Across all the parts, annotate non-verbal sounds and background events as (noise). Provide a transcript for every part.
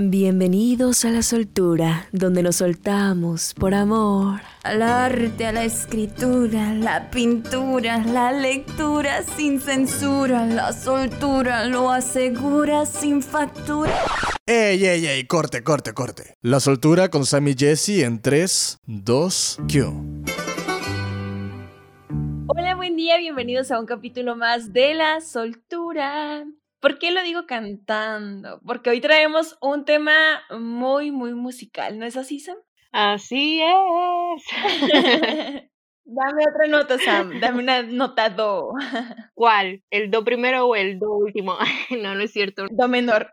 Bienvenidos a la soltura, donde nos soltamos por amor. Al arte, a la escritura, la pintura, la lectura sin censura, la soltura lo asegura sin factura. ¡Ey, ey, ey! Corte, corte, corte. La soltura con Sammy Jesse en 3, 2, Q. Hola, buen día, bienvenidos a un capítulo más de La Soltura. ¿Por qué lo digo cantando? Porque hoy traemos un tema muy, muy musical, ¿no es así, Sam? Así es. (laughs) (laughs) Dame otra nota, Sam. Dame una nota do. (laughs) ¿Cuál? ¿El do primero o el do último? no, no es cierto. Do menor.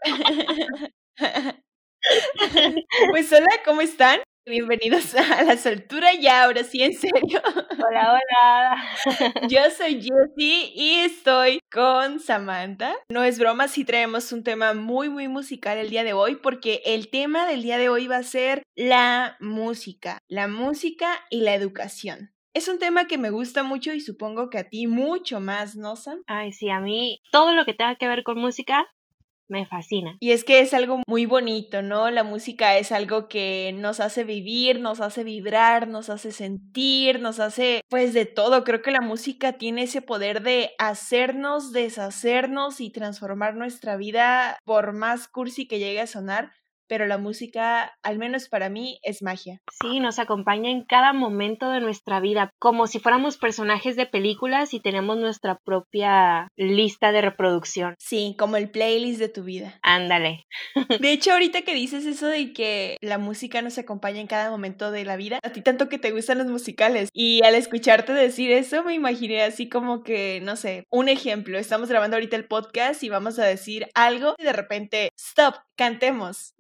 pues hola, ¿cómo están? Bienvenidos a la soltura ya, ahora sí, en serio. Hola, hola. Yo soy Jessie y estoy con Samantha. No es broma, sí traemos un tema muy, muy musical el día de hoy porque el tema del día de hoy va a ser la música, la música y la educación. Es un tema que me gusta mucho y supongo que a ti mucho más, ¿no, Sam? Ay, sí, a mí todo lo que tenga que ver con música me fascina. Y es que es algo muy bonito, ¿no? La música es algo que nos hace vivir, nos hace vibrar, nos hace sentir, nos hace pues de todo. Creo que la música tiene ese poder de hacernos, deshacernos y transformar nuestra vida por más cursi que llegue a sonar pero la música, al menos para mí, es magia. Sí, nos acompaña en cada momento de nuestra vida, como si fuéramos personajes de películas y tenemos nuestra propia lista de reproducción. Sí, como el playlist de tu vida. Ándale. (laughs) De hecho, ahorita que dices eso de que la música nos acompaña en cada momento de la vida, a ti tanto que te gustan los musicales y al escucharte decir eso me imaginé así como que, no sé, un ejemplo, estamos grabando ahorita el podcast y vamos a decir algo y de repente, stop, cantemos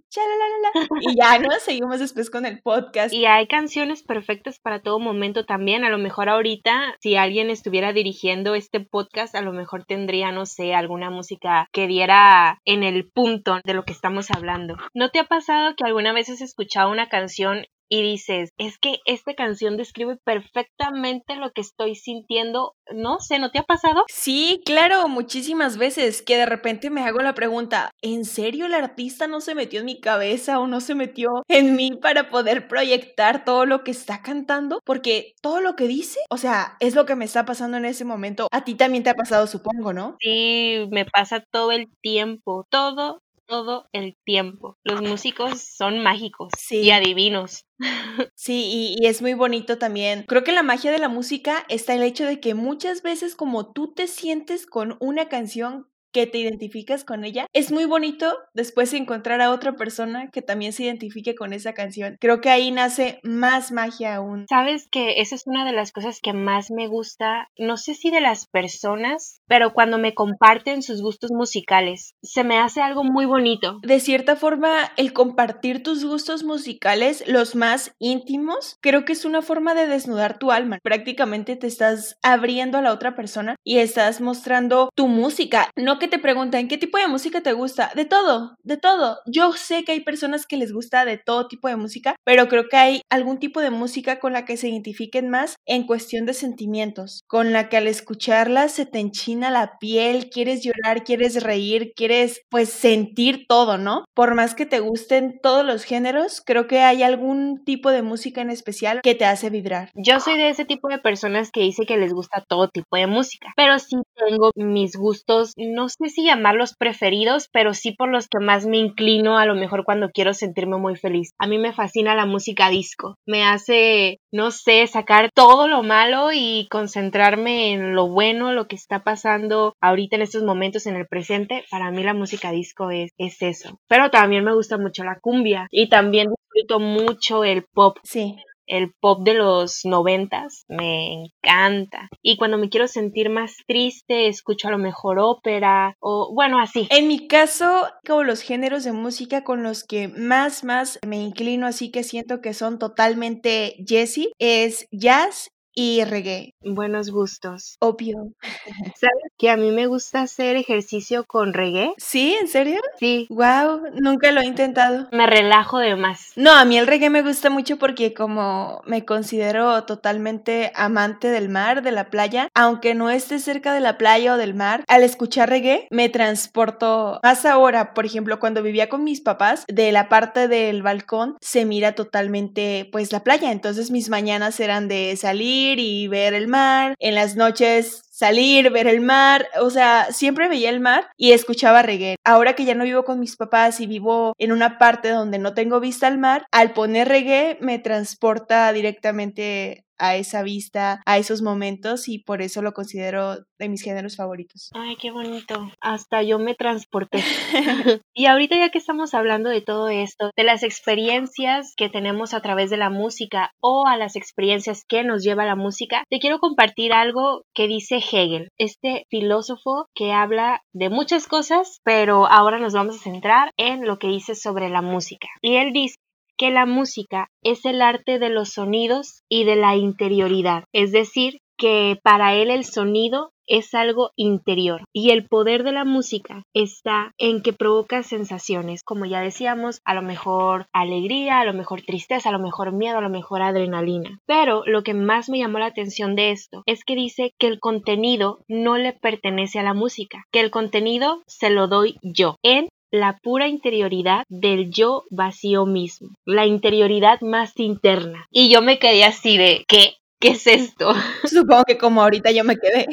y ya, ¿no? Seguimos después con el podcast. Y hay canciones perfectas para todo momento también. A lo mejor ahorita, si alguien estuviera dirigiendo este podcast, a lo mejor tendría, no sé, alguna música que diera en el punto de lo que estamos hablando. ¿No te ha pasado que alguna vez has escuchado una canción y dices, es que esta canción describe perfectamente lo que estoy sintiendo. No sé, ¿no te ha pasado? Sí, claro, muchísimas veces que de repente me hago la pregunta, ¿en serio el artista no se metió en mi cabeza o no se metió en mí para poder proyectar todo lo que está cantando? Porque todo lo que dice, o sea, es lo que me está pasando en ese momento. A ti también te ha pasado, supongo, ¿no? Sí, me pasa todo el tiempo, todo todo el tiempo. Los músicos son mágicos y adivinos. (laughs) Sí, y, es muy bonito también. Creo que la magia de la música está el hecho de que muchas veces como tú te sientes con una canción que te identificas con ella. Es muy bonito después encontrar a otra persona que también se identifique con esa canción. Creo que ahí nace más magia aún. Sabes que esa es una de las cosas que más me gusta, no sé si de las personas, pero cuando me comparten sus gustos musicales, se me hace algo muy bonito. De cierta forma, el compartir tus gustos musicales, los más íntimos, creo que es una forma de desnudar tu alma. Prácticamente te estás abriendo a la otra persona y estás mostrando tu música. No que te preguntan, ¿qué tipo de música te gusta? De todo, de todo. Yo sé que hay personas que les gusta de todo tipo de música, pero creo que hay algún tipo de música con la que se identifiquen más en cuestión de sentimientos, con la que al escucharla se te enchina la piel, quieres llorar, quieres reír, quieres pues sentir todo, ¿no? Por más que te gusten todos los géneros, creo que hay algún tipo de música en especial que te hace vibrar. Yo soy de ese tipo de personas que dice que les gusta todo tipo de música, pero sí tengo mis gustos, no sé si llamarlos preferidos, pero sí por los que más me inclino a lo mejor cuando quiero sentirme muy feliz. A mí me fascina la música disco. Me hace, no sé, sacar todo lo malo y concentrarme en lo bueno, lo que está pasando ahorita en estos momentos en el presente. Para mí la música disco es, es eso. Pero también me gusta mucho la cumbia y también disfruto mucho el pop. Sí el pop de los noventas me encanta. Y cuando me quiero sentir más triste, escucho a lo mejor ópera o bueno, así. En mi caso, como los géneros de música con los que más, más me inclino, así que siento que son totalmente Jessie, es jazz y reggae. Buenos gustos. Obvio. (laughs) ¿Sabes que a mí me gusta hacer ejercicio con reggae? ¿Sí? ¿En serio? Sí. Wow, nunca lo he intentado. Me relajo de más. No, a mí el reggae me gusta mucho porque como me considero totalmente amante del mar, de la playa, aunque no esté cerca de la playa o del mar, al escuchar reggae me transporto más ahora, por ejemplo, cuando vivía con mis papás, de la parte del balcón se mira totalmente pues la playa, entonces mis mañanas eran de salir y ver el mar, en las noches salir, ver el mar, o sea, siempre veía el mar y escuchaba reggae. Ahora que ya no vivo con mis papás y vivo en una parte donde no tengo vista al mar, al poner reggae me transporta directamente a esa vista, a esos momentos y por eso lo considero de mis géneros favoritos. Ay, qué bonito. Hasta yo me transporté. (laughs) y ahorita ya que estamos hablando de todo esto, de las experiencias que tenemos a través de la música o a las experiencias que nos lleva la música, te quiero compartir algo que dice Hegel, este filósofo que habla de muchas cosas, pero ahora nos vamos a centrar en lo que dice sobre la música. Y él dice que la música es el arte de los sonidos y de la interioridad, es decir, que para él el sonido es algo interior y el poder de la música está en que provoca sensaciones, como ya decíamos, a lo mejor alegría, a lo mejor tristeza, a lo mejor miedo, a lo mejor adrenalina. Pero lo que más me llamó la atención de esto es que dice que el contenido no le pertenece a la música, que el contenido se lo doy yo. En la pura interioridad del yo vacío mismo, la interioridad más interna. Y yo me quedé así de, ¿qué? ¿Qué es esto? Supongo que como ahorita yo me quedé.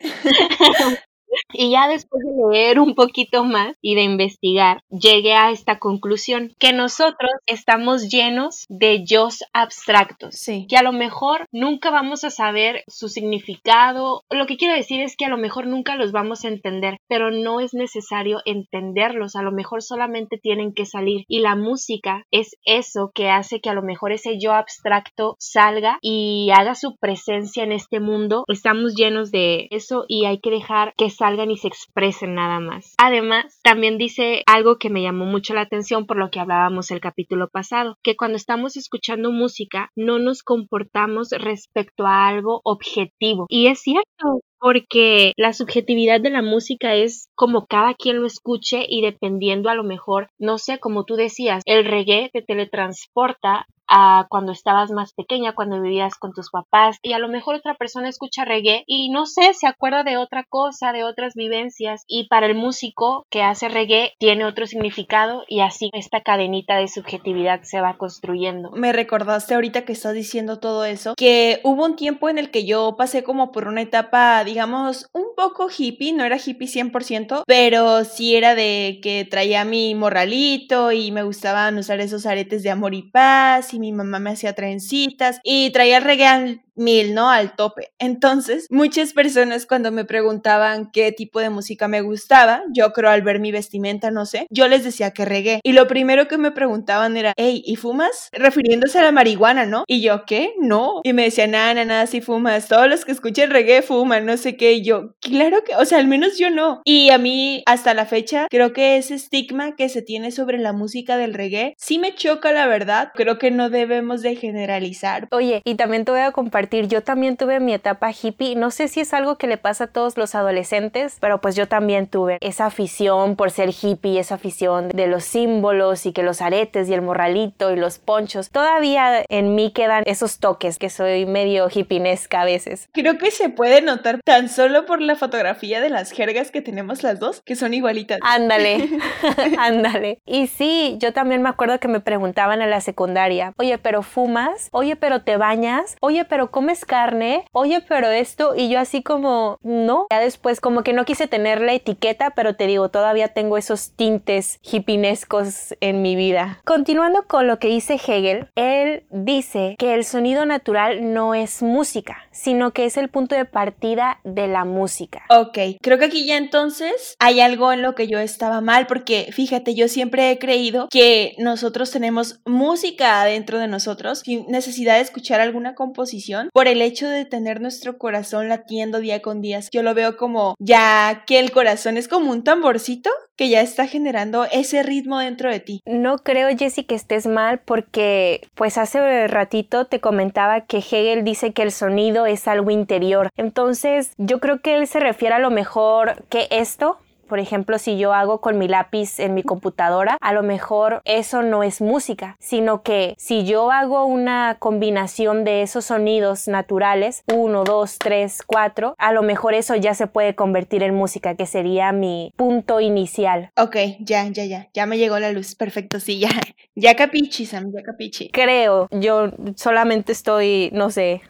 (laughs) Y ya después de leer un poquito más y de investigar, llegué a esta conclusión, que nosotros estamos llenos de yo abstractos, sí. que a lo mejor nunca vamos a saber su significado. Lo que quiero decir es que a lo mejor nunca los vamos a entender, pero no es necesario entenderlos, a lo mejor solamente tienen que salir. Y la música es eso que hace que a lo mejor ese yo abstracto salga y haga su presencia en este mundo. Estamos llenos de eso y hay que dejar que salgan y se expresen nada más. Además, también dice algo que me llamó mucho la atención por lo que hablábamos el capítulo pasado, que cuando estamos escuchando música no nos comportamos respecto a algo objetivo. Y es cierto, porque la subjetividad de la música es como cada quien lo escuche y dependiendo a lo mejor, no sé, como tú decías, el reggae te teletransporta a cuando estabas más pequeña, cuando vivías con tus papás y a lo mejor otra persona escucha reggae y no sé, se acuerda de otra cosa, de otras vivencias y para el músico que hace reggae tiene otro significado y así esta cadenita de subjetividad se va construyendo. Me recordaste ahorita que estás diciendo todo eso, que hubo un tiempo en el que yo pasé como por una etapa, digamos, un poco hippie, no era hippie 100%, pero sí era de que traía mi morralito y me gustaban usar esos aretes de amor y paz mi mamá me hacía trencitas y traía el reggae mil, ¿no? Al tope. Entonces, muchas personas cuando me preguntaban qué tipo de música me gustaba, yo creo al ver mi vestimenta, no sé, yo les decía que reggae. Y lo primero que me preguntaban era, hey, ¿y fumas? Refiriéndose a la marihuana, ¿no? Y yo, ¿qué? No. Y me decían, nada, nada, nada, si fumas. Todos los que escuchen reggae fuman, no sé qué. Y yo, claro que, o sea, al menos yo no. Y a mí, hasta la fecha, creo que ese estigma que se tiene sobre la música del reggae sí me choca, la verdad. Creo que no debemos de generalizar. Oye, y también te voy a compartir yo también tuve mi etapa hippie. No sé si es algo que le pasa a todos los adolescentes, pero pues yo también tuve esa afición por ser hippie, esa afición de los símbolos y que los aretes y el morralito y los ponchos. Todavía en mí quedan esos toques que soy medio hippinesca a veces. Creo que se puede notar tan solo por la fotografía de las jergas que tenemos las dos, que son igualitas. Ándale, (laughs) (laughs) ándale. Y sí, yo también me acuerdo que me preguntaban en la secundaria, oye, pero fumas, oye, pero te bañas, oye, pero comes carne, oye, pero esto, y yo así como, no. Ya después como que no quise tener la etiqueta, pero te digo, todavía tengo esos tintes hippinescos en mi vida. Continuando con lo que dice Hegel, él dice que el sonido natural no es música, sino que es el punto de partida de la música. Ok, creo que aquí ya entonces hay algo en lo que yo estaba mal, porque fíjate, yo siempre he creído que nosotros tenemos música adentro de nosotros sin necesidad de escuchar alguna composición por el hecho de tener nuestro corazón latiendo día con día. Yo lo veo como ya que el corazón es como un tamborcito que ya está generando ese ritmo dentro de ti. No creo, Jessie, que estés mal porque pues hace ratito te comentaba que Hegel dice que el sonido es algo interior. Entonces yo creo que él se refiere a lo mejor que esto por ejemplo, si yo hago con mi lápiz en mi computadora, a lo mejor eso no es música, sino que si yo hago una combinación de esos sonidos naturales, uno, dos, tres, cuatro, a lo mejor eso ya se puede convertir en música, que sería mi punto inicial. Ok, ya, ya, ya, ya me llegó la luz, perfecto, sí, ya, (laughs) ya capichi, Sam, ya capichi. Creo, yo solamente estoy, no sé.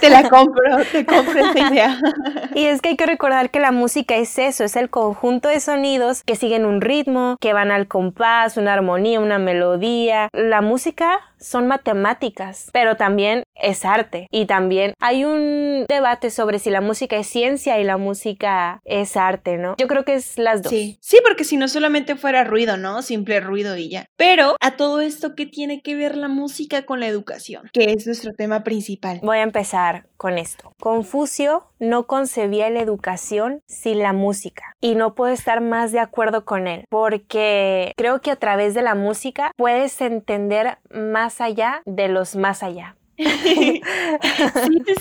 Te la (laughs) compro, te compro esa idea. y es que hay que recordar que la música es eso, es el conjunto de sonidos que siguen un ritmo, que van al compás, una armonía, una melodía. La música son matemáticas, pero también es arte. Y también hay un debate sobre si la música es ciencia y la música es arte, ¿no? Yo creo que es las dos. Sí, sí, porque si no solamente fuera ruido, ¿no? Simple ruido y ya. Pero a todo esto, ¿qué tiene que ver la música con la educación? Que es nuestro tema principal. Voy a empezar con esto. Confucio no concebía la educación sin la música y no puedo estar más de acuerdo con él porque creo que a través de la música puedes entender más allá de los más allá. Sí,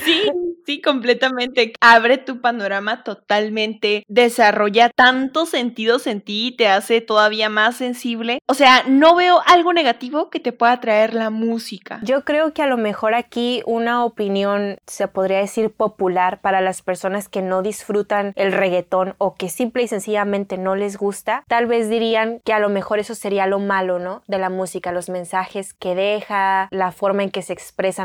sí, sí, completamente. Abre tu panorama totalmente, desarrolla tantos sentidos en ti y te hace todavía más sensible. O sea, no veo algo negativo que te pueda traer la música. Yo creo que a lo mejor aquí una opinión se podría decir popular para las personas que no disfrutan el reggaetón o que simple y sencillamente no les gusta, tal vez dirían que a lo mejor eso sería lo malo, ¿no? De la música, los mensajes que deja, la forma en que se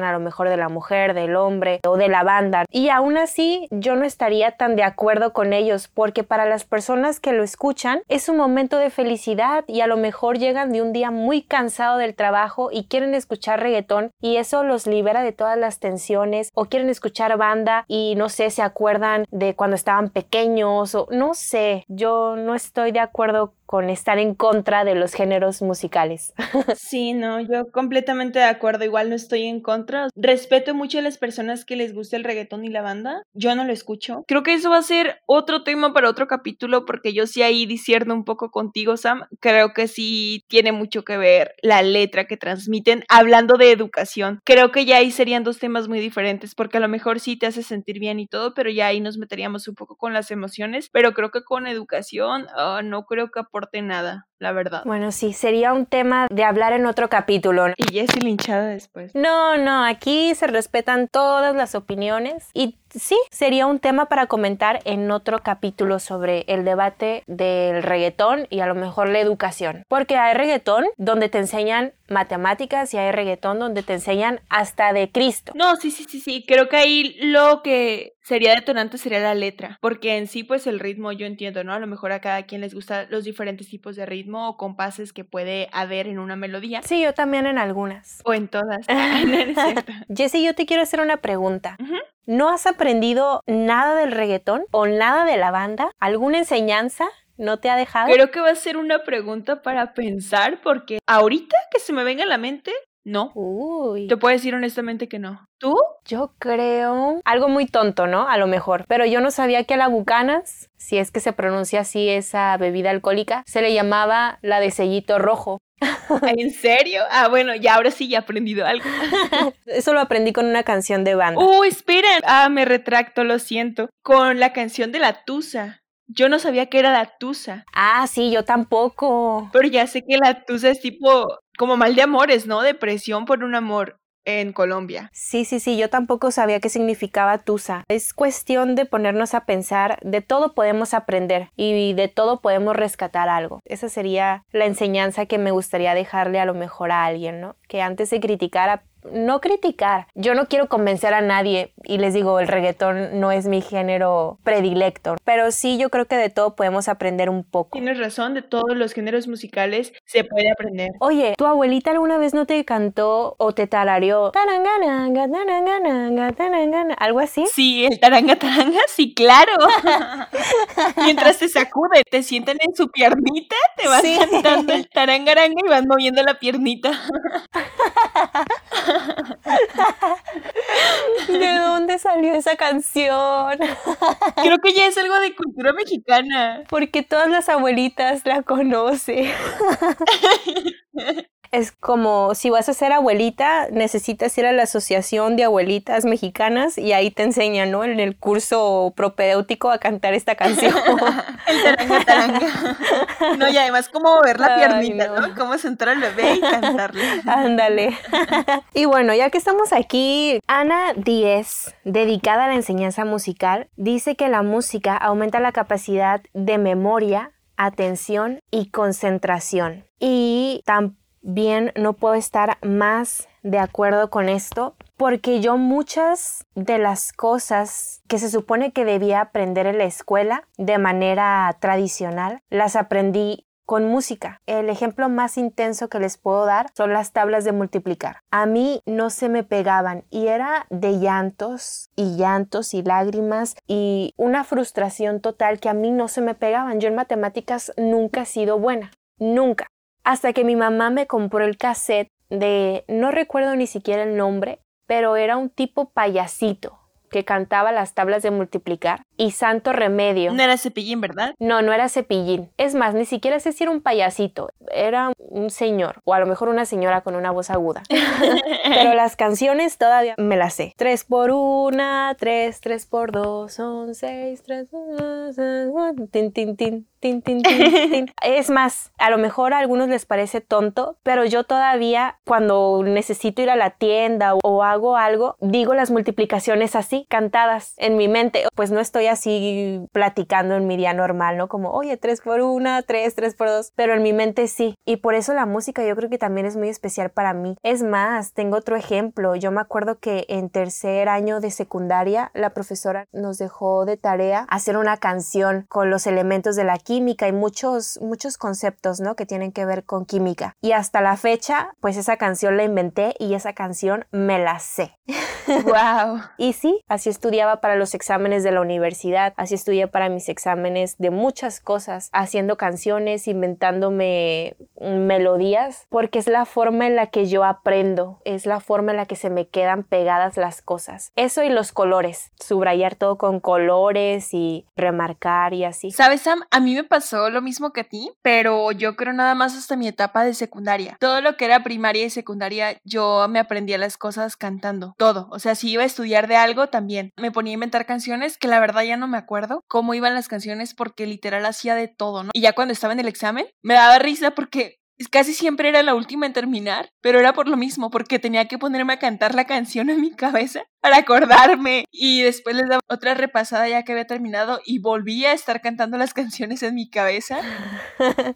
a lo mejor de la mujer, del hombre o de la banda. Y aún así yo no estaría tan de acuerdo con ellos porque para las personas que lo escuchan es un momento de felicidad y a lo mejor llegan de un día muy cansado del trabajo y quieren escuchar reggaetón y eso los libera de todas las tensiones o quieren escuchar banda y no sé, se acuerdan de cuando estaban pequeños o no sé, yo no estoy de acuerdo con estar en contra de los géneros musicales. (laughs) Sí, no, yo completamente de acuerdo, igual no estoy en contra. Respeto mucho a las personas que les gusta el reggaetón y la banda, yo no lo escucho. Creo que eso va a ser otro tema para otro capítulo porque yo sí ahí disierno un poco contigo, Sam. Creo que sí tiene mucho que ver la letra que transmiten hablando de educación. Creo que ya ahí serían dos temas muy diferentes porque a lo mejor sí te hace sentir bien y todo, pero ya ahí nos meteríamos un poco con las emociones, pero creo que con educación ah, no creo que nada, la verdad. Bueno, sí, sería un tema de hablar en otro capítulo. Y Jessie linchada después. No, no, aquí se respetan todas las opiniones y sí, sería un tema para comentar en otro capítulo sobre el debate del reggaetón y a lo mejor la educación. Porque hay reggaetón donde te enseñan matemáticas y hay reggaetón donde te enseñan hasta de Cristo. No, sí, sí, sí, sí. Creo que ahí lo que sería detonante sería la letra. Porque en sí, pues el ritmo yo entiendo, ¿no? A lo mejor a cada quien les gustan los diferentes tipos de ritmo o compases que puede haber en una melodía. Sí, yo también en algunas. O en todas. (laughs) Jessie, yo te quiero hacer una pregunta. ¿No has aprendido nada del reggaetón o nada de la banda? ¿Alguna enseñanza? ¿No te ha dejado? Creo que va a ser una pregunta para pensar porque ahorita que se me venga a la mente, no. Uy. Te puedo decir honestamente que no. ¿Tú? Yo creo algo muy tonto, ¿no? A lo mejor. Pero yo no sabía que a la Bucanas, si es que se pronuncia así esa bebida alcohólica, se le llamaba la de sellito rojo. (laughs) ¿En serio? Ah, bueno, ya ahora sí ya he aprendido algo. (laughs) Eso lo aprendí con una canción de banda. Oh, esperen. Ah, me retracto, lo siento. Con la canción de la Tusa. Yo no sabía que era la Tusa. Ah, sí, yo tampoco. Pero ya sé que la Tusa es tipo como mal de amores, ¿no? Depresión por un amor en Colombia. Sí, sí, sí, yo tampoco sabía qué significaba Tusa. Es cuestión de ponernos a pensar, de todo podemos aprender y de todo podemos rescatar algo. Esa sería la enseñanza que me gustaría dejarle a lo mejor a alguien, ¿no? Que antes de criticar no criticar. Yo no quiero convencer a nadie y les digo, el reggaetón no es mi género predilecto, pero sí yo creo que de todo podemos aprender un poco. Tienes razón, de todos los géneros musicales se puede aprender. Oye, ¿tu abuelita alguna vez no te cantó o te tarareó tarangananga, tarangananga, tarangana, algo así? Sí, el taranga taranga, sí, claro. (laughs) Mientras te sacude, te sientan en su piernita, te vas cantando el tarangaranga y vas moviendo la piernita. (laughs) (laughs) ¿De dónde salió esa canción? (laughs) Creo que ya es algo de cultura mexicana. Porque todas las abuelitas la conocen. (laughs) Es como si vas a ser abuelita, necesitas ir a la Asociación de Abuelitas Mexicanas y ahí te enseñan, ¿no? En el curso propedéutico a cantar esta (laughs) canción. el taranga taranga. No, y además cómo ver la piernita, no. ¿no? Cómo sentar al bebé y cantarle. Ándale. y bueno, ya que estamos aquí, Ana Díez, dedicada a la enseñanza musical, dice que la música aumenta la capacidad de memoria, atención y concentración. Y tampoco bien no puedo estar más de acuerdo con esto porque yo muchas de las cosas que se supone que debía aprender en la escuela de manera tradicional las aprendí con música. El ejemplo más intenso que les puedo dar son las tablas de multiplicar. A mí no se me pegaban y era de llantos y llantos y lágrimas y una frustración total que a mí no se me pegaban. Yo en matemáticas nunca he sido buena. Nunca hasta que mi mamá me compró el cassette de, no recuerdo ni siquiera el nombre, pero era un tipo payasito que cantaba las tablas de multiplicar y Santo Remedio. No era Cepillín, ¿verdad? No, no era Cepillín. Es más, ni siquiera sé si era un payasito, era un señor o a lo mejor una señora con una voz aguda. (laughs) Pero las canciones todavía me las sé. Tres por una, tres, tres por dos, son seis, tres, tin, tin, tin. Tin, tin, tin, tin. (laughs) Es más, a lo mejor a algunos les parece tonto, pero yo todavía cuando necesito ir a la tienda o hago algo, digo las multiplicaciones así, cantadas en mi mente. Pues no estoy así platicando en mi día normal, ¿no? Como, oye, tres por una, tres, tres por dos, pero en mi mente sí. Y por eso la música yo creo que también es muy especial para mí. Es más, tengo otro ejemplo. Yo me acuerdo que en tercer año de secundaria la profesora nos dejó de tarea hacer una canción con los elementos de la química y muchos, muchos conceptos, ¿no? Que tienen que ver con química. Y hasta la fecha, pues esa canción la inventé y esa canción me la sé. (laughs) ¡Wow! y sí, así estudiaba para los exámenes de la universidad, así estudié para mis exámenes de muchas cosas, haciendo canciones, inventándome melodías, porque es la forma en la que yo aprendo, es la forma en la que se me quedan pegadas las cosas. Eso y los colores, subrayar todo con colores y remarcar y así. ¿Sabes, Sam? A mí me pasó lo mismo que a ti, pero yo creo nada más hasta mi etapa de secundaria. Todo lo que era primaria y secundaria, yo me aprendía las cosas cantando, todo. O sea, si iba a estudiar de algo, también me ponía a inventar canciones que la verdad ya no me acuerdo cómo iban las canciones porque literal hacía de todo, ¿no? Y ya cuando estaba en el examen, me daba risa porque casi siempre era la última en terminar, pero era por lo mismo, porque tenía que ponerme a cantar la canción en mi cabeza para acordarme y después les daba otra repasada ya que había terminado y volvía a estar cantando las (laughs) canciones en mi cabeza.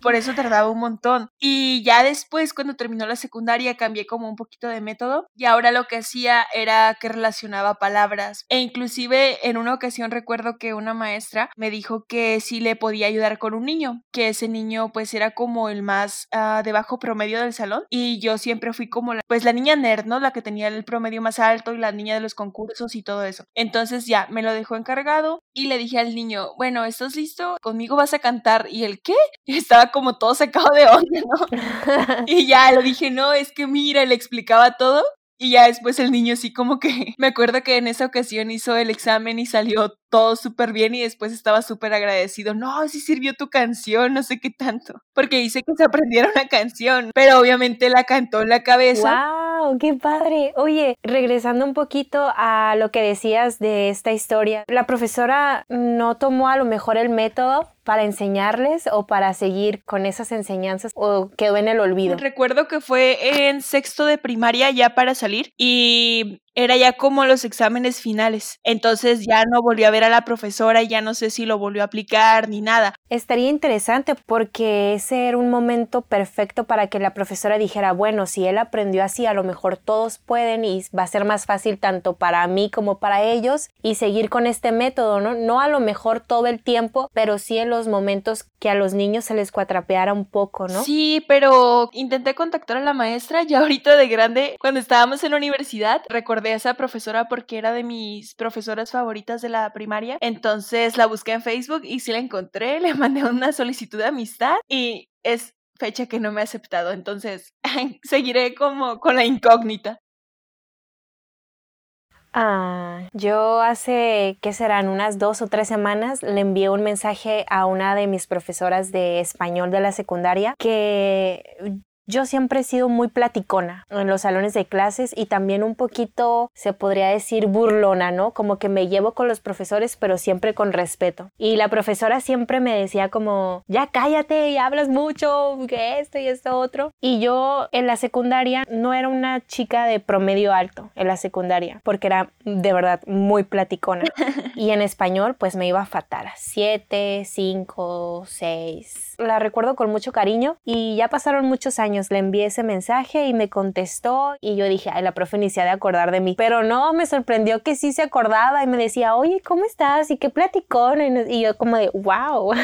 Por eso tardaba un montón. Y ya después, cuando terminó la secundaria, cambié como un poquito de método y ahora lo que hacía era que relacionaba palabras e inclusive en una ocasión recuerdo que una maestra me dijo que sí le podía ayudar con un niño, que ese niño pues era como el más uh, de promedio del salón y yo siempre fui como la, pues la niña nerd, ¿no? La que tenía el promedio más alto y la niña de los concursos y todo eso. Entonces ya me lo dejó encargado y le dije al niño, bueno, ¿estás listo? Conmigo vas a cantar. ¿Y el qué? (laughs) Estaba como todo sacado de onda, ¿no? (laughs) y ya le dije, no, es que mira, le explicaba todo y ya después el niño sí como que (laughs) me acuerdo que en esa ocasión hizo el examen y salió todo súper bien y después estaba súper agradecido. No, sí sirvió tu canción, no sé qué tanto. Porque dice que se aprendiera una canción, pero obviamente la cantó en la cabeza. ¡Wow! ¡Qué padre! Oye, regresando un poquito a lo que decías de esta historia, la profesora no tomó a lo mejor el método para enseñarles o para seguir con esas enseñanzas o quedó en el olvido? Recuerdo que fue en sexto de primaria ya para salir y era ya como los exámenes finales. Entonces ya no volvió a ver a la profesora y ya no sé si lo volvió a aplicar ni nada. Estaría interesante porque ese era un momento perfecto para que la profesora dijera, bueno, si él aprendió así, a lo mejor todos pueden y va a ser más fácil tanto para mí como para ellos y seguir con este método, ¿no? No a lo mejor todo el tiempo, pero sí en los momentos que a los niños se les cuatrapeara un poco, ¿no? Sí, pero intenté contactar a la maestra ya ahorita de grande, cuando estábamos en la universidad, recordé a esa profesora porque era de mis profesoras favoritas de la primaria, entonces la busqué en Facebook y sí la encontré, (laughs) le mandé una solicitud de amistad y es fecha que no me ha aceptado, entonces (laughs) seguiré como con la incógnita. Ah, yo hace, ¿qué serán? Unas dos o tres semanas le envié un mensaje a una de mis profesoras de español de la secundaria que yo siempre he sido muy platicona en los salones de clases y también un poquito, se podría decir, burlona, ¿no? Como que me llevo con los profesores, pero siempre con respeto. Y la profesora siempre me decía como, ya cállate y hablas mucho, que esto y esto otro. Y yo en la secundaria no era una chica de promedio alto en la secundaria, porque era de verdad muy platicona. (laughs) y en español, pues me iba a fatal. Siete, cinco, seis. La recuerdo con mucho cariño y ya pasaron muchos años le envié ese mensaje y me contestó y yo dije, ay, la profe ni se ha de acordar de mí. Pero no, me sorprendió que sí se acordaba y me decía, oye, ¿cómo estás? Y qué platicón. Y yo como de, wow. (laughs)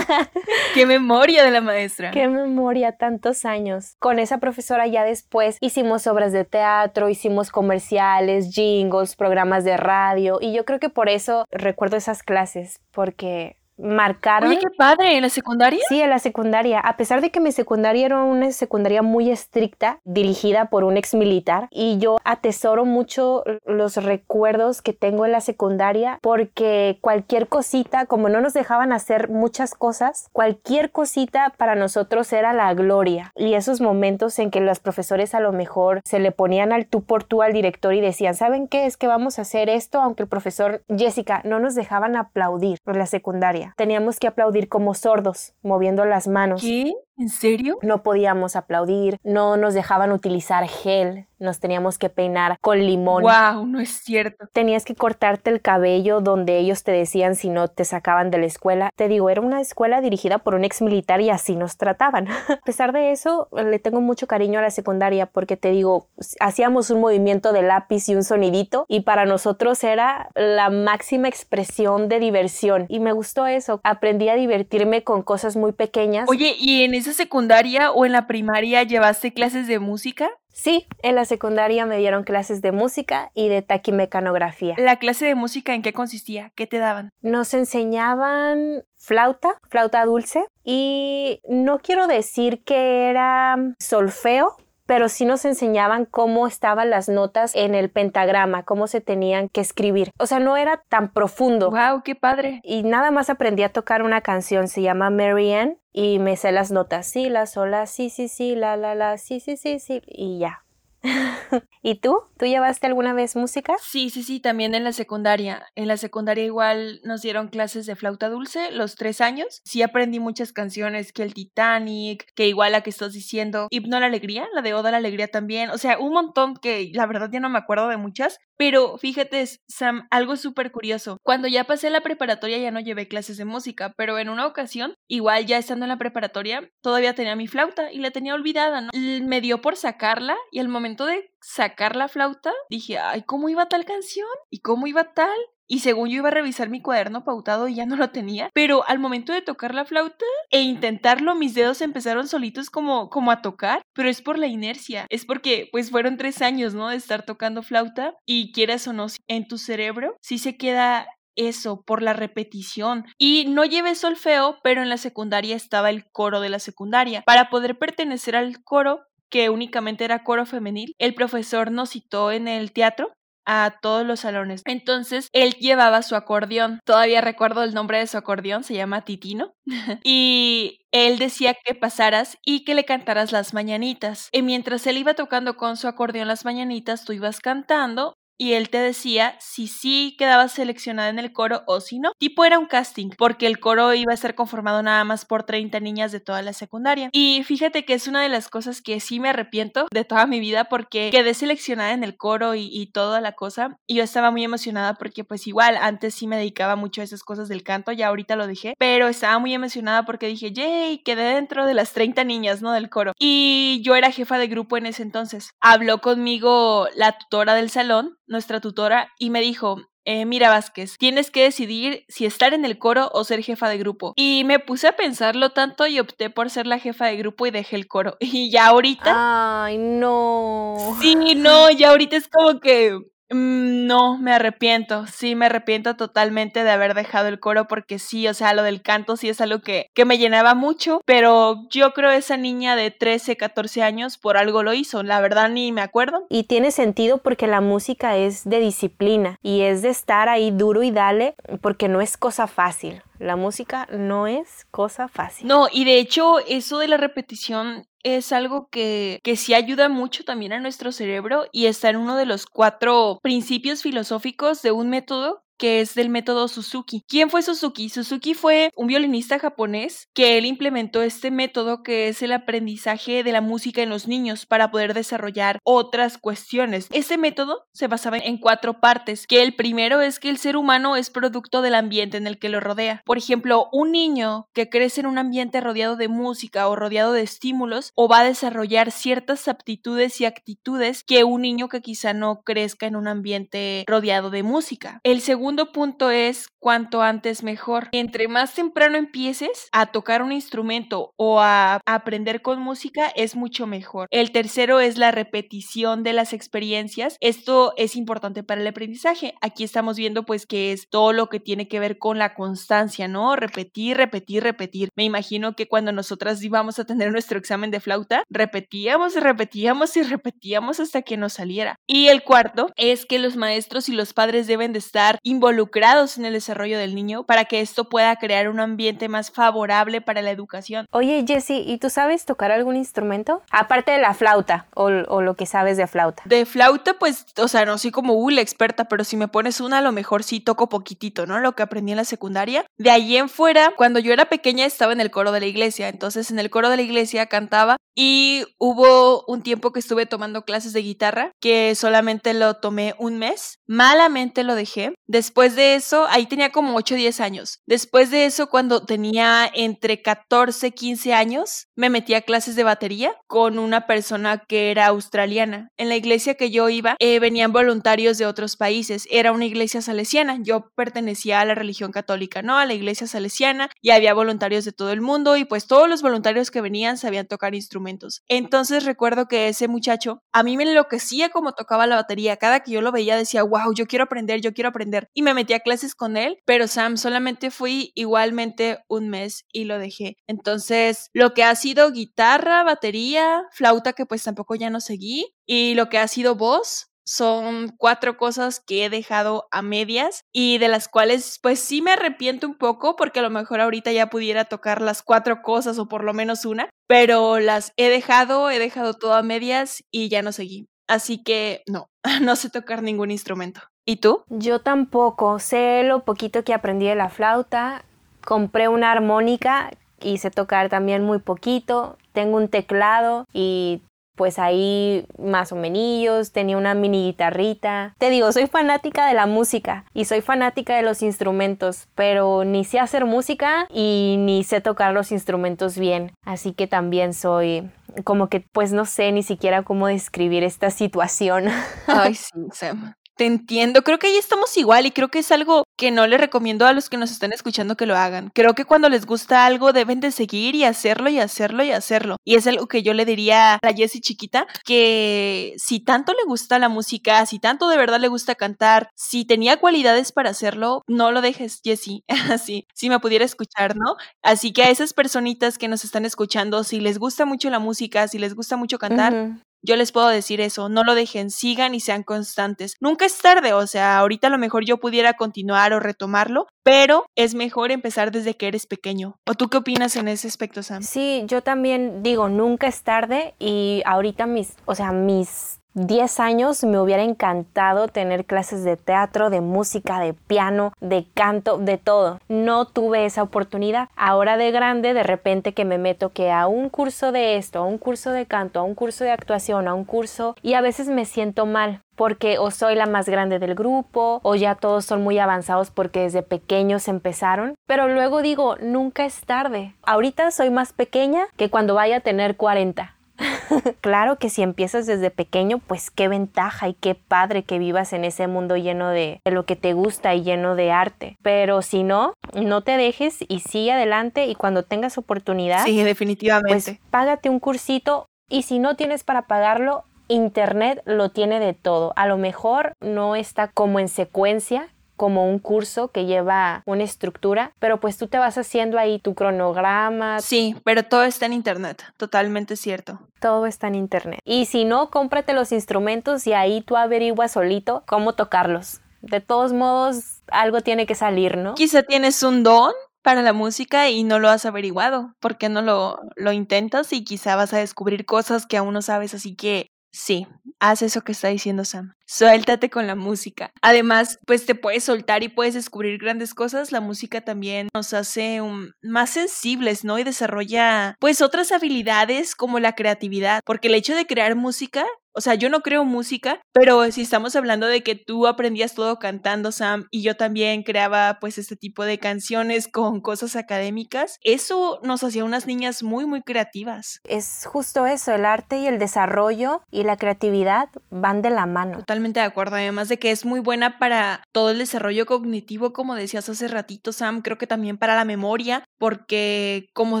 (laughs) qué memoria de la maestra. Qué memoria, tantos años. Con esa profesora ya después hicimos obras de teatro, hicimos comerciales, jingles, programas de radio y yo creo que por eso recuerdo esas clases, porque marcaron. Oye, qué padre, ¿en la secundaria? Sí, en la secundaria. A pesar de que mi secundaria era una secundaria muy estricta, dirigida por un ex militar, y yo atesoro mucho los recuerdos que tengo en la secundaria, porque cualquier cosita, como no nos dejaban hacer muchas cosas, cualquier cosita para nosotros era la gloria. Y esos momentos en que los profesores a lo mejor se le ponían al tú por tú al director y decían, ¿saben qué? Es que vamos a hacer esto, aunque el profesor Jessica no nos dejaban aplaudir en la secundaria. Teníamos que aplaudir como sordos, moviendo las manos. ¿Qué? ¿En serio? No podíamos aplaudir, no nos dejaban utilizar gel, nos teníamos que peinar con limón. ¡Wow! No es cierto. Tenías que cortarte el cabello donde ellos te decían si no te sacaban de la escuela. Te digo, era una escuela dirigida por un ex militar y así nos trataban. (laughs) a pesar de eso, le tengo mucho cariño a la secundaria porque te digo, hacíamos un movimiento de lápiz y un sonidito y para nosotros era la máxima expresión de diversión y me gustó eso. Aprendí a divertirme con cosas muy pequeñas. Oye, ¿y en ese secundaria o en la primaria llevaste clases de música? Sí, en la secundaria me dieron clases de música y de taquimecanografía. ¿La clase de música en qué consistía? ¿Qué te daban? Nos enseñaban flauta, flauta dulce, y no quiero decir que era solfeo, pero sí nos enseñaban cómo estaban las notas en el pentagrama, cómo se tenían que escribir. O sea, no era tan profundo. ¡Wow! ¡Qué padre! Y nada más aprendí a tocar una canción, se llama Mary Ann, y me sé las notas, sí, la, sola, sí, sí, sí, la, la, la, sí, sí, sí, sí, y ya. (laughs) ¿Y tú? ¿Tú llevaste alguna vez música? Sí, sí, sí, también en la secundaria. En la secundaria igual nos dieron clases de flauta dulce los tres años. Sí aprendí muchas canciones, que el Titanic, que igual la que estás diciendo, Hipno a la Alegría, la de Oda a la Alegría también. O sea, un montón que la verdad ya no me acuerdo de muchas. Pero fíjate, Sam, algo súper curioso. Cuando ya pasé la preparatoria ya no llevé clases de música, pero en una ocasión, igual ya estando en la preparatoria, todavía tenía mi flauta y la tenía olvidada, ¿no? Me dio por sacarla y al momento de sacar la flauta, dije, ay, ¿cómo iba tal canción? ¿Y cómo iba tal? Y según yo iba a revisar mi cuaderno pautado y ya no lo tenía. Pero al momento de tocar la flauta e intentarlo, mis dedos empezaron solitos como, como a tocar. Pero es por la inercia. Es porque pues fueron tres años, ¿no? De estar tocando flauta. Y quieras o no, en tu cerebro sí se queda eso, por la repetición. Y no llevé solfeo, pero en la secundaria estaba el coro de la secundaria. Para poder pertenecer al coro, que únicamente era coro femenil, el profesor nos citó en el teatro a todos los salones. Entonces, él llevaba su acordeón. Todavía recuerdo el nombre de su acordeón, se llama Titino. (laughs) y él decía que pasaras y que le cantaras las mañanitas. Y mientras él iba tocando con su acordeón las mañanitas, tú ibas cantando y él te decía si sí quedabas seleccionada en el coro o si no. Tipo era un casting, porque el coro iba a ser conformado nada más por 30 niñas de toda la secundaria. Y fíjate que es una de las cosas que sí me arrepiento de toda mi vida porque quedé seleccionada en el coro y, toda la cosa. Y yo estaba muy emocionada porque pues igual antes sí me dedicaba mucho a esas cosas del canto, ya ahorita lo dejé, pero estaba muy emocionada porque dije, yay, quedé dentro de las 30 niñas, ¿no? Del coro. Y yo era jefa de grupo en ese entonces. Habló conmigo la tutora del salón nuestra tutora, y me dijo, eh, mira Vázquez, tienes que decidir si estar en el coro o ser jefa de grupo. Y me puse a pensarlo tanto y opté por ser la jefa de grupo y dejé el coro. (laughs) Y ya ahorita... Ay, no. Sí, (laughs) no, ya ahorita es como que no, me arrepiento. Sí, me arrepiento totalmente de haber dejado el coro porque sí, o sea, lo del canto sí es algo que, que me llenaba mucho, pero yo creo esa niña de 13, 14 años por algo lo hizo. La verdad ni me acuerdo. Y tiene sentido porque la música es de disciplina y es de estar ahí duro y dale porque no es cosa fácil. La música no es cosa fácil. No, y de hecho eso de la repetición es algo que, que sí ayuda mucho también a nuestro cerebro y está en uno de los cuatro principios filosóficos de un método que es del método Suzuki. ¿Quién fue Suzuki? Suzuki fue un violinista japonés que él implementó este método que es el aprendizaje de la música en los niños para poder desarrollar otras cuestiones. Este método se basaba en cuatro partes, que el primero es que el ser humano es producto del ambiente en el que lo rodea. Por ejemplo, un niño que crece en un ambiente rodeado de música o rodeado de estímulos o va a desarrollar ciertas aptitudes y actitudes que un niño que quizá no crezca en un ambiente rodeado de música. El segundo segundo punto es cuanto antes mejor. Entre más temprano empieces a tocar un instrumento o a aprender con música es mucho mejor. El tercero es la repetición de las experiencias. Esto es importante para el aprendizaje. Aquí estamos viendo pues que es todo lo que tiene que ver con la constancia, ¿no? Repetir, repetir, repetir. Me imagino que cuando nosotras íbamos a tener nuestro examen de flauta, repetíamos y repetíamos y repetíamos hasta que nos saliera. Y el cuarto es que los maestros y los padres deben de estar involucrados en el desarrollo del niño para que esto pueda crear un ambiente más favorable para la educación. Oye, Jessie, ¿y tú sabes tocar algún instrumento? Aparte de la flauta o, lo que sabes de flauta. De flauta, pues, o sea, no soy como uh, la experta, pero si me pones una, a lo mejor sí toco poquitito, ¿no? Lo que aprendí en la secundaria. De allí en fuera, cuando yo era pequeña estaba en el coro de la iglesia, entonces en el coro de la iglesia cantaba y hubo un tiempo que estuve tomando clases de guitarra, que solamente lo tomé un mes, malamente lo dejé. Después de eso, ahí tenía como 8 o 10 años. Después de eso, cuando tenía entre 14 y 15 años, me metí clases de batería con una persona que era australiana. En la iglesia que yo iba, eh, venían voluntarios de otros países. Era una iglesia salesiana. Yo pertenecía a la religión católica, ¿no? A la iglesia salesiana y había voluntarios de todo el mundo y pues todos los voluntarios que venían sabían tocar instrumentos. Entonces recuerdo que ese muchacho a mí me enloquecía como tocaba la batería. Cada que yo lo veía decía, wow, yo quiero aprender, yo quiero aprender. Y me metí a clases con él, pero Sam solamente fui igualmente un mes y lo dejé. Entonces, lo que ha sido guitarra, batería, flauta que pues tampoco ya no seguí y lo que ha sido voz, son cuatro cosas que he dejado a medias y de las cuales pues sí me arrepiento un poco porque a lo mejor ahorita ya pudiera tocar las cuatro cosas o por lo menos una, pero las he dejado, he dejado todo a medias y ya no seguí. Así que no, (laughs) no sé tocar ningún instrumento. ¿Y tú? Yo tampoco. Sé lo poquito que aprendí de la flauta. Compré una armónica y sé tocar también muy poquito. Tengo un teclado y pues ahí más o menos, tenía una mini guitarrita. Te digo, soy fanática de la música y soy fanática de los instrumentos, pero ni sé hacer música y ni sé tocar los instrumentos bien. Así que también soy como que pues no sé ni siquiera cómo describir esta situación. Ay, (laughs) sí, Sam. Te entiendo, creo que ahí estamos igual y creo que es algo que no le recomiendo a los que nos están escuchando que lo hagan. Creo que cuando les gusta algo deben de seguir y hacerlo y hacerlo y hacerlo. Y es algo que yo le diría a la Jessie chiquita, que si tanto le gusta la música, si tanto de verdad le gusta cantar, si tenía cualidades para hacerlo, no lo dejes, Jessie. (laughs) Así, si me pudiera escuchar, ¿no? Así que a esas personitas que nos están escuchando, si les gusta mucho la música, si les gusta mucho cantar, yo les puedo decir eso, no lo dejen, sigan y sean constantes. Nunca es tarde, o sea, ahorita a lo mejor yo pudiera continuar o retomarlo, pero es mejor empezar desde que eres pequeño. ¿O tú qué opinas en ese aspecto, Sam? Sí, yo también digo, nunca es tarde y ahorita mis, o sea, mis 10 años me hubiera encantado tener clases de teatro, de música, de piano, de canto, de todo. No tuve esa oportunidad. Ahora de grande, de repente que me meto que a un curso de esto, a un curso de canto, a un curso de actuación, a un curso y a veces me siento mal porque o soy la más grande del grupo o ya todos son muy avanzados porque desde pequeños empezaron. Pero luego digo, nunca es tarde. Ahorita soy más pequeña que cuando vaya a tener 40 (laughs) claro que si empiezas desde pequeño, pues qué ventaja y qué padre que vivas en ese mundo lleno de, lo que te gusta y lleno de arte. Pero si no, no te dejes y sigue adelante y cuando tengas oportunidad, sí, definitivamente. Pues págate un cursito y si no tienes para pagarlo, Internet lo tiene de todo. A lo mejor no está como en secuencia, como un curso que lleva una estructura, pero pues tú te vas haciendo ahí tu cronograma. Sí, pero todo está en internet, totalmente cierto. Todo está en internet. Y si no, cómprate los instrumentos y ahí tú averiguas solito cómo tocarlos. De todos modos, algo tiene que salir, ¿no? Quizá tienes un don para la música y no lo has averiguado. ¿Por qué no lo, lo intentas y quizá vas a descubrir cosas que aún no sabes? Así que Sí, haz eso que está diciendo Sam. Suéltate con la música. Además, pues te puedes soltar y puedes descubrir grandes cosas. La música también nos hace más sensibles, ¿no? Y desarrolla pues otras habilidades como la creatividad. Porque el hecho de crear música o sea, yo no creo música, pero si estamos hablando de que tú aprendías todo cantando, Sam, y yo también creaba pues este tipo de canciones con cosas académicas, eso nos hacía unas niñas muy, muy creativas. Es justo eso, el arte y el desarrollo y la creatividad van de la mano. Totalmente de acuerdo, además de que es muy buena para todo el desarrollo cognitivo, como decías hace ratito, Sam, creo que también para la memoria, porque como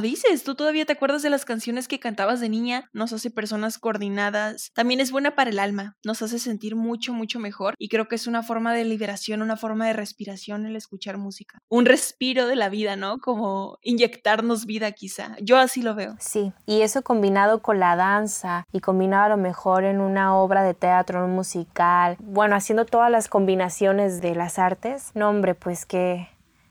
dices, tú todavía te acuerdas de las canciones que cantabas de niña, nos hace personas coordinadas, también es es buena para el alma, nos hace sentir mucho, mucho mejor y creo que es una forma de liberación, una forma de respiración el escuchar música. Un respiro de la vida, ¿no? Como inyectarnos vida quizá. Yo así lo veo. Sí, y eso combinado con la danza y combinado a lo mejor en una obra de teatro, un musical, bueno, haciendo todas las combinaciones de las artes, no hombre, pues qué,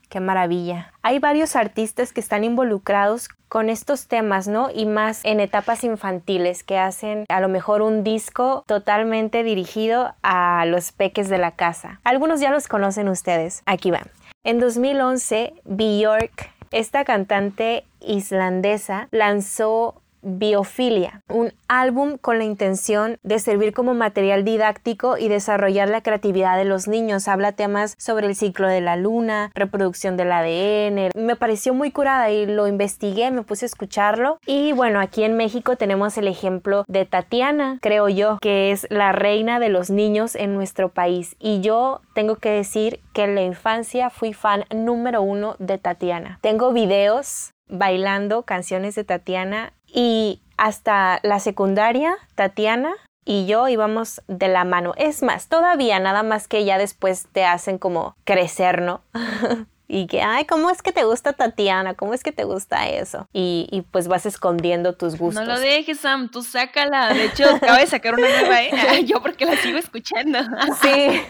qué maravilla. Hay varios artistas que están involucrados con estos temas, ¿no? Y más en etapas infantiles que hacen a lo mejor un disco totalmente dirigido a los peques de la casa. Algunos ya los conocen ustedes. Aquí van. En 2011, Björk, esta cantante islandesa, lanzó Biofilia, un álbum con la intención de servir como material didáctico y desarrollar la creatividad de los niños. Habla temas sobre el ciclo de la luna, reproducción del ADN. Me pareció muy curada y lo investigué, me puse a escucharlo. Y bueno, aquí en México tenemos el ejemplo de Tatiana, creo yo, que es la reina de los niños en nuestro país. Y yo tengo que decir que en la infancia fui fan número uno de Tatiana. Tengo videos bailando canciones de Tatiana y hasta la secundaria, Tatiana y yo íbamos de la mano. Es más, todavía nada más que ya después te hacen como crecer, ¿no? (laughs) y que, ay, ¿cómo es que te gusta Tatiana? ¿Cómo es que te gusta eso? Y, y, pues vas escondiendo tus gustos. No lo dejes, Sam, tú sácala. De hecho, acabo de sacar una nueva, ¿eh? (laughs) (laughs) Yo porque la sigo escuchando. Sí.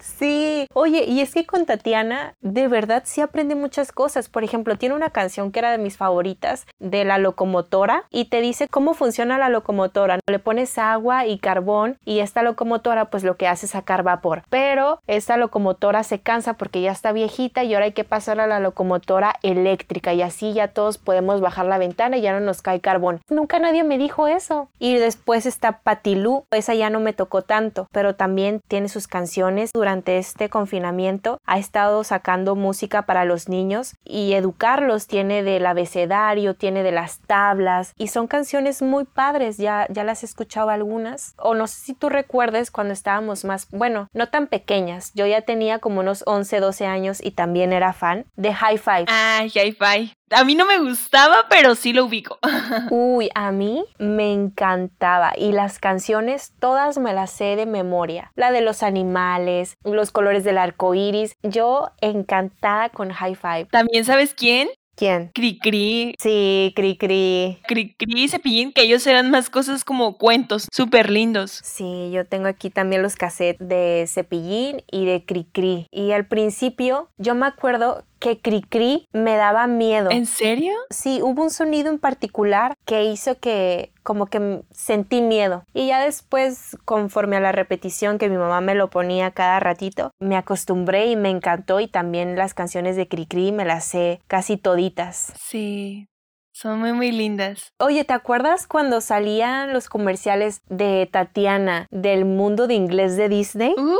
(laughs) sí. Oye, y es que con Tatiana, de verdad sí aprende muchas cosas. Por ejemplo, tiene una canción que era de mis favoritas, de la locomotora, y te dice cómo funciona la locomotora. Le pones agua y carbón, y esta locomotora, pues lo que hace es sacar vapor. Pero esta locomotora se cansa porque ya está viejita y ahora hay que pasar a la locomotora eléctrica y así ya todos podemos bajar la ventana y ya no nos cae carbón. Nunca nadie me dijo eso. Y después está Patilú, esa ya no me tocó tanto, pero también tiene sus canciones durante este confinamiento. Ha estado sacando música para los niños y educarlos. Tiene del abecedario, tiene de las tablas y son canciones muy padres. Ya, ya las he escuchado algunas. O no sé si tú recuerdes cuando estábamos más, bueno, no tan pequeñas. Yo ya tenía como unos 11, 12 años y también era fan de High Five. Ah, High Five. A mí no me gustaba, pero sí lo ubico. (laughs) Uy, a mí me encantaba y las canciones todas me las sé de memoria. La de los animales, los colores del arco iris. Yo encantada con High Five. ¿También sabes quién? ¿Quién? Cricri. Sí, Cricri. Cricri y Cepillín, que ellos eran más cosas como cuentos, súper lindos. Sí, yo tengo aquí también los cassettes de Cepillín y de Cricri. Y al principio yo me acuerdo que Cricri me daba miedo. ¿En serio? Sí, hubo un sonido en particular que hizo que como que sentí miedo. Y ya después, conforme a la repetición que mi mamá me lo ponía cada ratito, me acostumbré y me encantó y también las canciones de Cricri me las sé casi toditas. Sí. Son muy, muy lindas. Oye, ¿te acuerdas cuando salían los comerciales de Tatiana del mundo de inglés de Disney? Uy,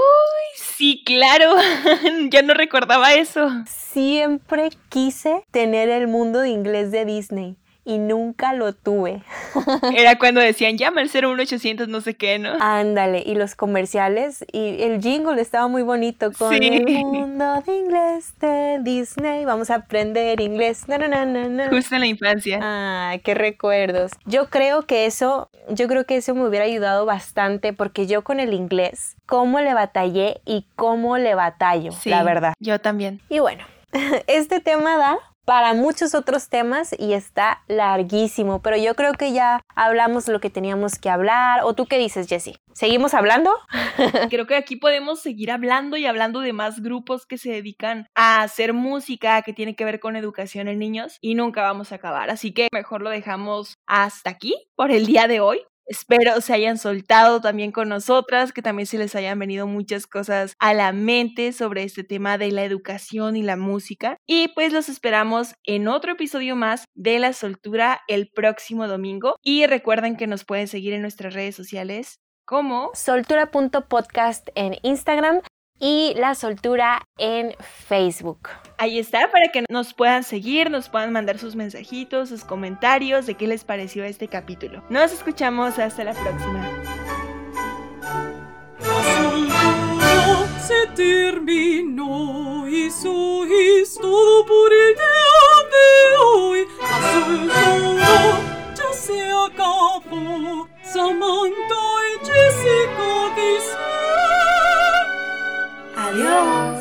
sí, claro. (laughs) ya no recordaba eso. Siempre quise tener el mundo de inglés de Disney y nunca lo tuve. (laughs) Era cuando decían, llama al 01800 no sé qué, ¿no? Ándale, y los comerciales y el jingle estaba muy bonito con Sí. el mundo de inglés de Disney. Vamos a aprender inglés. Na, na, na, na, na. Justo en la infancia. Ah, qué recuerdos. Yo creo que eso, yo creo que eso me hubiera ayudado bastante porque yo con el inglés, cómo le batallé y cómo le batallo, Sí, la verdad. Yo también. Y bueno, (laughs) este tema da para muchos otros temas y está larguísimo, pero yo creo que ya hablamos lo que teníamos que hablar. ¿O tú qué dices, Jessie? ¿Seguimos hablando? (laughs) Creo que aquí podemos seguir hablando y hablando de más grupos que se dedican a hacer música que tiene que ver con educación en niños y nunca vamos a acabar. Así que mejor lo dejamos hasta aquí por el día de hoy. Espero se hayan soltado también con nosotras, que también se les hayan venido muchas cosas a la mente sobre este tema de la educación y la música. Y pues los esperamos en otro episodio más de La Soltura el próximo domingo. Y recuerden que nos pueden seguir en nuestras redes sociales como Soltura.podcast en Instagram y La Soltura en Facebook. Ahí está, para que nos puedan seguir, nos puedan mandar sus mensajitos, sus comentarios de qué les pareció este capítulo. Nos escuchamos hasta la próxima. Soltura se terminó y eso es todo por el día de hoy. La soltura ya se acabó. Samantha you.